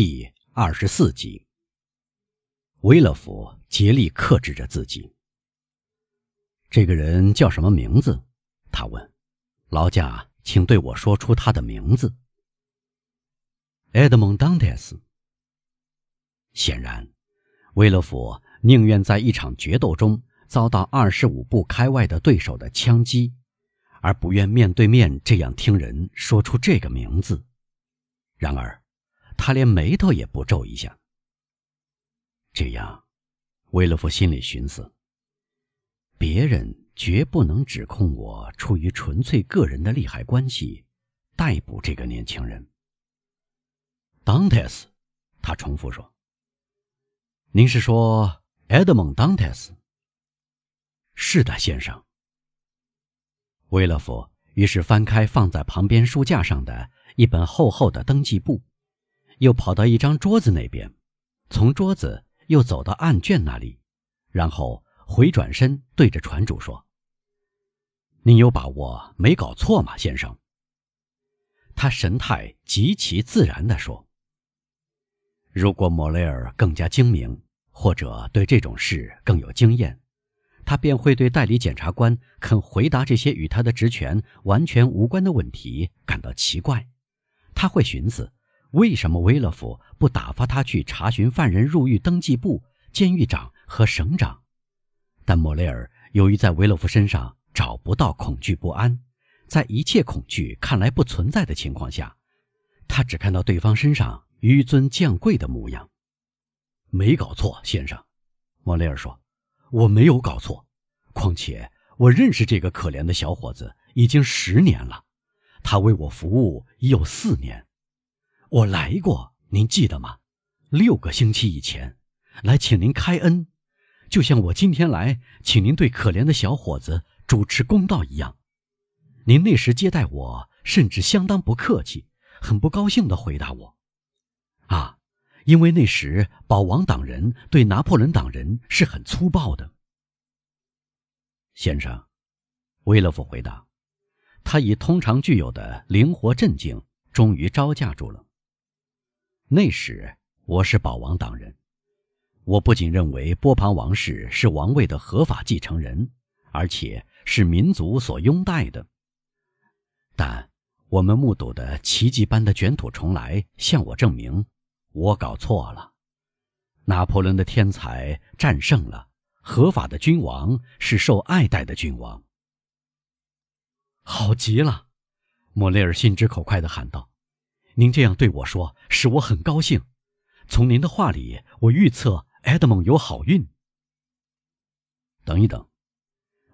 第二十四集。威勒夫竭力克制着自己。这个人叫什么名字？他问。劳驾，请对我说出他的名字。埃德蒙·当特斯。显然，威勒夫宁愿在一场决斗中遭到二十五步开外的对手的枪击，而不愿面对面这样听人说出这个名字。然而，他连眉头也不皱一下。这样，威勒夫心里寻思：别人绝不能指控我出于纯粹个人的利害关系逮捕这个年轻人。Dantes，，他重复说：“您是说埃德蒙·当特斯？”“是的，先生。”威勒夫于是翻开放在旁边书架上的。一本厚厚的登记簿，又跑到一张桌子那边，从桌子又走到案卷那里，然后回转身对着船主说：“您有把握没搞错吗，先生？”他神态极其自然地说：“如果莫雷尔更加精明，或者对这种事更有经验，他便会对代理检察官肯回答这些与他的职权完全无关的问题感到奇怪。”他会寻思，为什么威勒夫不打发他去查询犯人入狱登记簿、监狱长和省长？但莫雷尔由于在威勒夫身上找不到恐惧不安，在一切恐惧看来不存在的情况下，他只看到对方身上纡尊降贵的模样。没搞错，先生，莫雷尔说：“我没有搞错。况且我认识这个可怜的小伙子已经十年了。”他为我服务已有四年，我来过，您记得吗？六个星期以前，来请您开恩，就像我今天来请您对可怜的小伙子主持公道一样。您那时接待我，甚至相当不客气，很不高兴地回答我：“啊，因为那时保王党人对拿破仑党人是很粗暴的。”先生，威勒夫回答。他以通常具有的灵活镇静，终于招架住了。那时我是保王党人，我不仅认为波旁王室是王位的合法继承人，而且是民族所拥戴的。但我们目睹的奇迹般的卷土重来，向我证明我搞错了。拿破仑的天才战胜了合法的君王，是受爱戴的君王。好极了，莫雷尔心直口快地喊道：“您这样对我说，使我很高兴。从您的话里，我预测埃德蒙有好运。”等一等，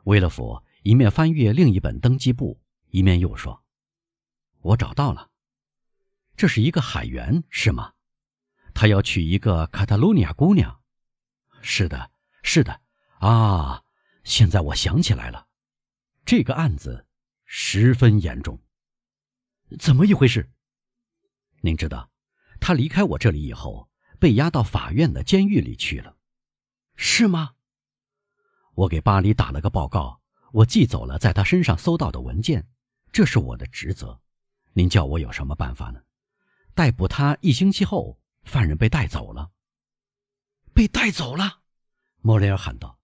威勒夫一面翻阅另一本登记簿，一面又说：“我找到了，这是一个海员，是吗？他要娶一个卡塔卢尼亚姑娘。是的，是的。啊，现在我想起来了，这个案子。”十分严重。怎么一回事？您知道，他离开我这里以后，被押到法院的监狱里去了，是吗？我给巴黎打了个报告，我寄走了在他身上搜到的文件，这是我的职责。您叫我有什么办法呢？逮捕他一星期后，犯人被带走了。被带走了！莫雷尔喊道：“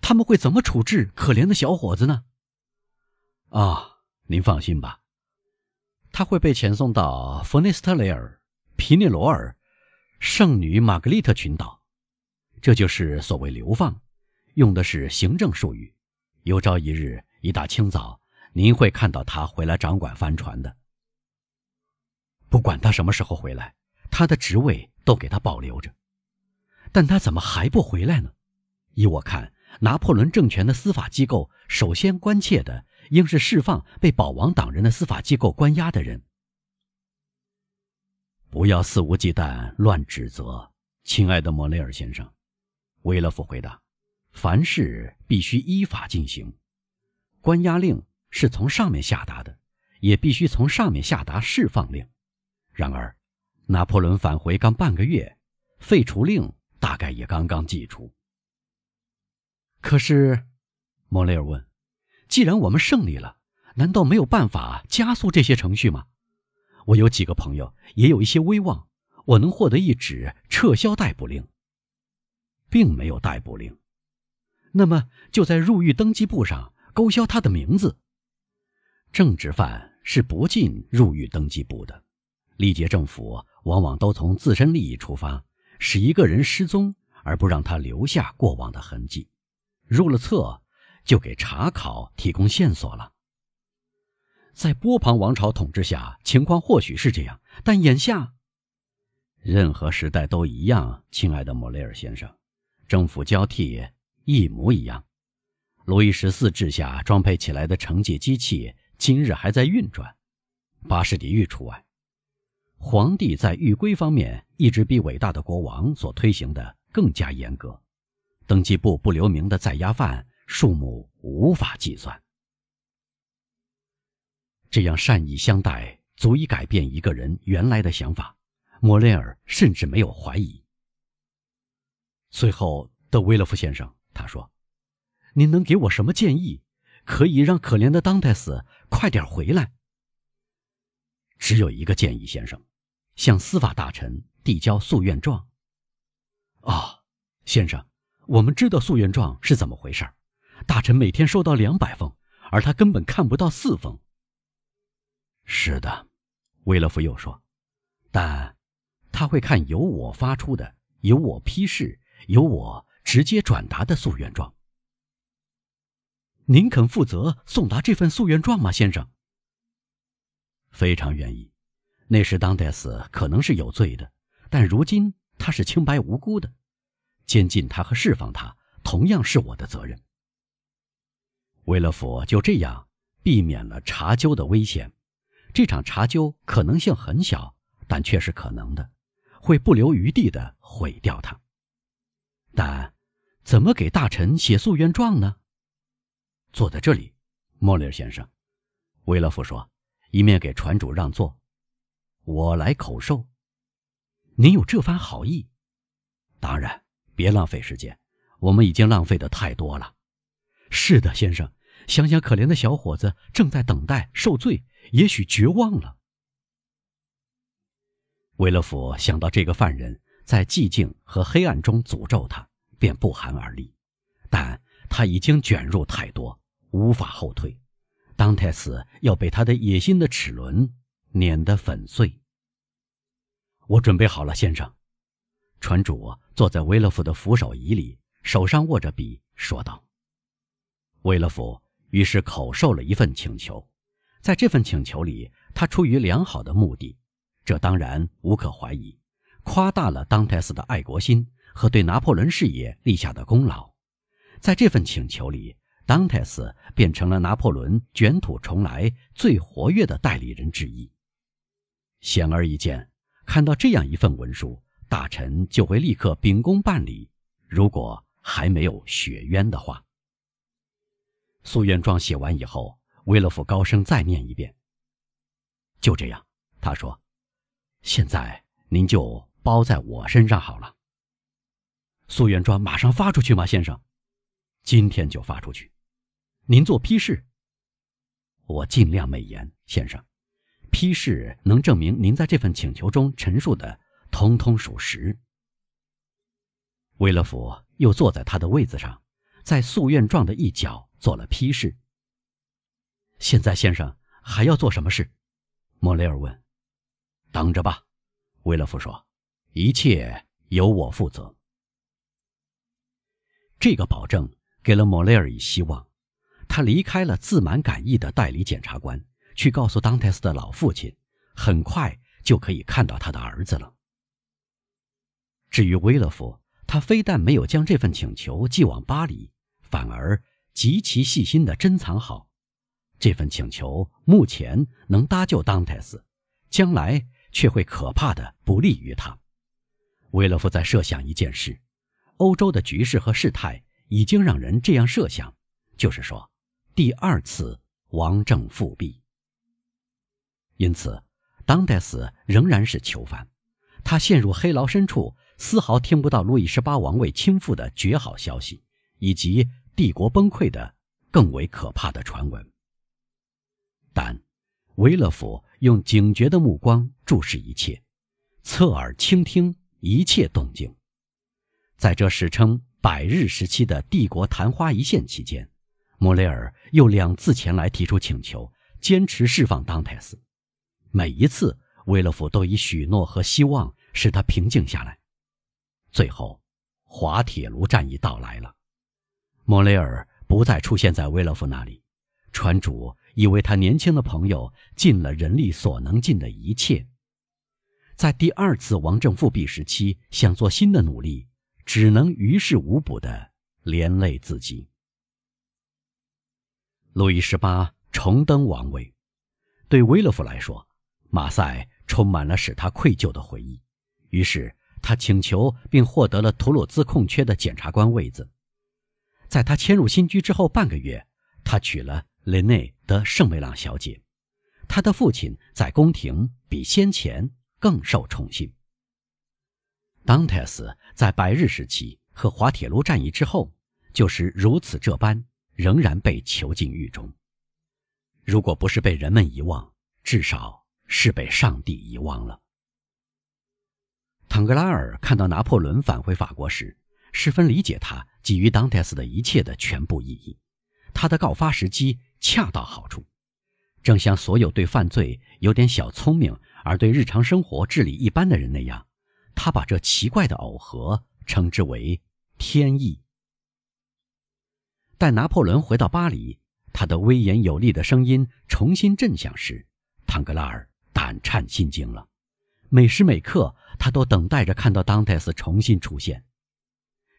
他们会怎么处置可怜的小伙子呢？”啊，您放心吧，他会被遣送到弗内斯特雷尔、皮内罗尔、圣女玛格丽特群岛，这就是所谓流放，用的是行政术语。有朝一日，一大清早，您会看到他回来掌管帆船的。不管他什么时候回来，他的职位都给他保留着。但他怎么还不回来呢？依我看，拿破仑政权的司法机构首先关切的。应是释放被保王党人的司法机构关押的人。不要肆无忌惮乱指责，亲爱的莫雷尔先生，威勒夫回答：“凡事必须依法进行。关押令是从上面下达的，也必须从上面下达释放令。然而，拿破仑返回刚半个月，废除令大概也刚刚寄出。可是，莫雷尔问。”既然我们胜利了，难道没有办法加速这些程序吗？我有几个朋友，也有一些威望，我能获得一纸撤销逮捕令，并没有逮捕令，那么就在入狱登记簿上勾销他的名字。政治犯是不进入狱登记簿的，历届政府往往都从自身利益出发，使一个人失踪而不让他留下过往的痕迹，入了册就给查考提供线索了。在波旁王朝统治下，情况或许是这样，但眼下，任何时代都一样。亲爱的莫雷尔先生，政府交替一模一样。路易十四治下装配起来的惩戒机器，今日还在运转，巴士底狱除外。皇帝在狱规方面一直比伟大的国王所推行的更加严格，登记簿不留名的在押犯数目无法计算。这样善意相待，足以改变一个人原来的想法。莫雷尔甚至没有怀疑。最后，德维勒夫先生他说：“您能给我什么建议，可以让可怜的当泰斯快点回来？”只有一个建议，先生，向司法大臣递交诉愿状。啊，先生，我们知道诉愿状是怎么回事大臣每天收到两百封，而他根本看不到四封。是的，威勒夫又说：“但他会看由我发出的、由我批示、由我直接转达的诉愿状。您肯负责送达这份诉愿状吗，先生？”非常愿意。那时当戴斯可能是有罪的，但如今他是清白无辜的。监禁他和释放他同样是我的责任。威勒夫就这样避免了查究的危险。这场查究可能性很小，但却是可能的，会不留余地的毁掉它。但怎么给大臣写诉愿状呢？坐在这里，莫里尔先生，维勒夫说，一面给船主让座。我来口授。您有这番好意？当然，别浪费时间，我们已经浪费的太多了。是的，先生，想想可怜的小伙子正在等待受罪。也许绝望了。维勒夫想到这个犯人在寂静和黑暗中诅咒他，便不寒而栗。但他已经卷入太多，无法后退。当泰斯要被他的野心的齿轮碾得粉碎。我准备好了，先生。船主坐在威勒夫的扶手椅里，手上握着笔，说道。威勒夫于是口授了一份请求。在这份请求里，他出于良好的目的，这当然无可怀疑，夸大了当泰斯的爱国心和对拿破仑事业立下的功劳。在这份请求里，当泰斯变成了拿破仑卷土重来最活跃的代理人之一。显而易见，看到这样一份文书，大臣就会立刻秉公办理。如果还没有雪冤的话，诉愿状写完以后。威勒夫高声再念一遍。就这样，他说：“现在您就包在我身上好了。”诉愿状马上发出去吗，先生？今天就发出去。您做批示。我尽量美言，先生。批示能证明您在这份请求中陈述的通通属实。威勒夫又坐在他的位子上，在诉愿状的一角做了批示。现在，先生还要做什么事？莫雷尔问。等着吧，威勒夫说，一切由我负责。这个保证给了莫雷尔以希望。他离开了自满感意的代理检察官，去告诉当泰斯的老父亲，很快就可以看到他的儿子了。至于威勒夫，他非但没有将这份请求寄往巴黎，反而极其细心地珍藏好。这份请求目前能搭救当泰斯，将来却会可怕的不利于他。威勒夫在设想一件事：欧洲的局势和事态已经让人这样设想，就是说，第二次王政复辟。因此，当泰斯仍然是囚犯，他陷入黑牢深处，丝毫听不到路易十八王位倾覆的绝好消息，以及帝国崩溃的更为可怕的传闻。但，维勒夫用警觉的目光注视一切，侧耳倾听一切动静。在这史称“百日时期”的帝国昙花一现期间，莫雷尔又两次前来提出请求，坚持释放当泰斯。每一次，维勒夫都以许诺和希望使他平静下来。最后，滑铁卢战役到来了，莫雷尔不再出现在维勒夫那里，船主以为他年轻的朋友尽了人力所能尽的一切。在第二次王政复辟时期，想做新的努力，只能于事无补的连累自己。路易十八重登王位，对维勒夫来说，马赛充满了使他愧疚的回忆。于是他请求并获得了图鲁兹空缺的检察官位子。在他迁入新居之后半个月，他娶了雷内的圣梅朗小姐。他的父亲在宫廷比先前。更受宠幸。当泰斯在白日时期和滑铁卢战役之后，就是如此这般，仍然被囚禁狱中。如果不是被人们遗忘，至少是被上帝遗忘了。唐格拉尔看到拿破仑返回法国时，十分理解他给予当泰斯的一切的全部意义。他的告发时机恰到好处，正像所有对犯罪有点小聪明。而对日常生活治理一般的人那样，他把这奇怪的耦合称之为天意。待拿破仑回到巴黎，他的威严有力的声音重新震响时，唐格拉尔胆颤心惊了。每时每刻，他都等待着看到当泰斯重新出现。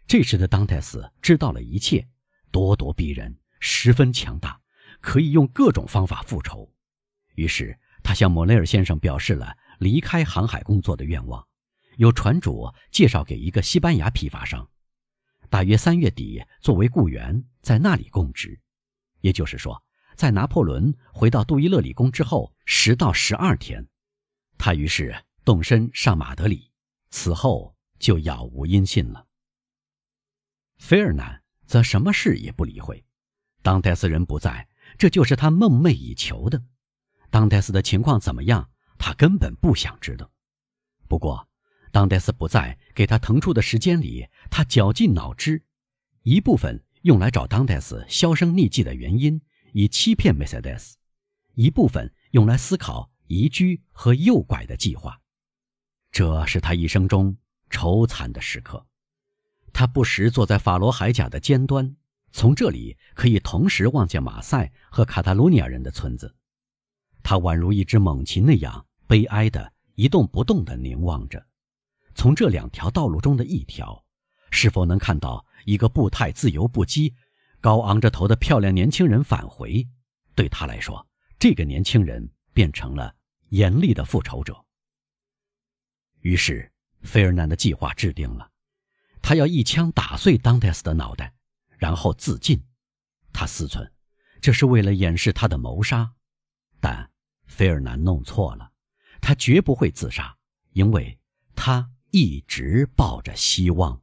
这时的当泰斯知道了一切，咄咄逼人，十分强大，可以用各种方法复仇。于是。他向莫雷尔先生表示了离开航海工作的愿望，由船主介绍给一个西班牙批发商，大约三月底作为雇员在那里供职。也就是说，在拿破仑回到杜伊勒里宫之后十到十二天，他于是动身上马德里，此后就杳无音信了。菲尔南则什么事也不理会，当戴斯人不在，这就是他梦寐以求的。当戴斯的情况怎么样？他根本不想知道。不过，当戴斯不在，给他腾出的时间里，他绞尽脑汁，一部分用来找当戴斯销声匿迹的原因，以欺骗梅赛德斯；一部分用来思考移居和诱拐的计划。这是他一生中愁惨的时刻。他不时坐在法罗海峡的尖端，从这里可以同时望见马赛和卡塔卢尼亚人的村子。他宛如一只猛禽那样悲哀的一动不动地凝望着，从这两条道路中的一条，是否能看到一个步态自由不羁、高昂着头的漂亮年轻人返回？对他来说，这个年轻人变成了严厉的复仇者。于是，费尔南的计划制定了，他要一枪打碎当代斯的脑袋，然后自尽。他思忖，这是为了掩饰他的谋杀，但。菲尔南弄错了，他绝不会自杀，因为他一直抱着希望。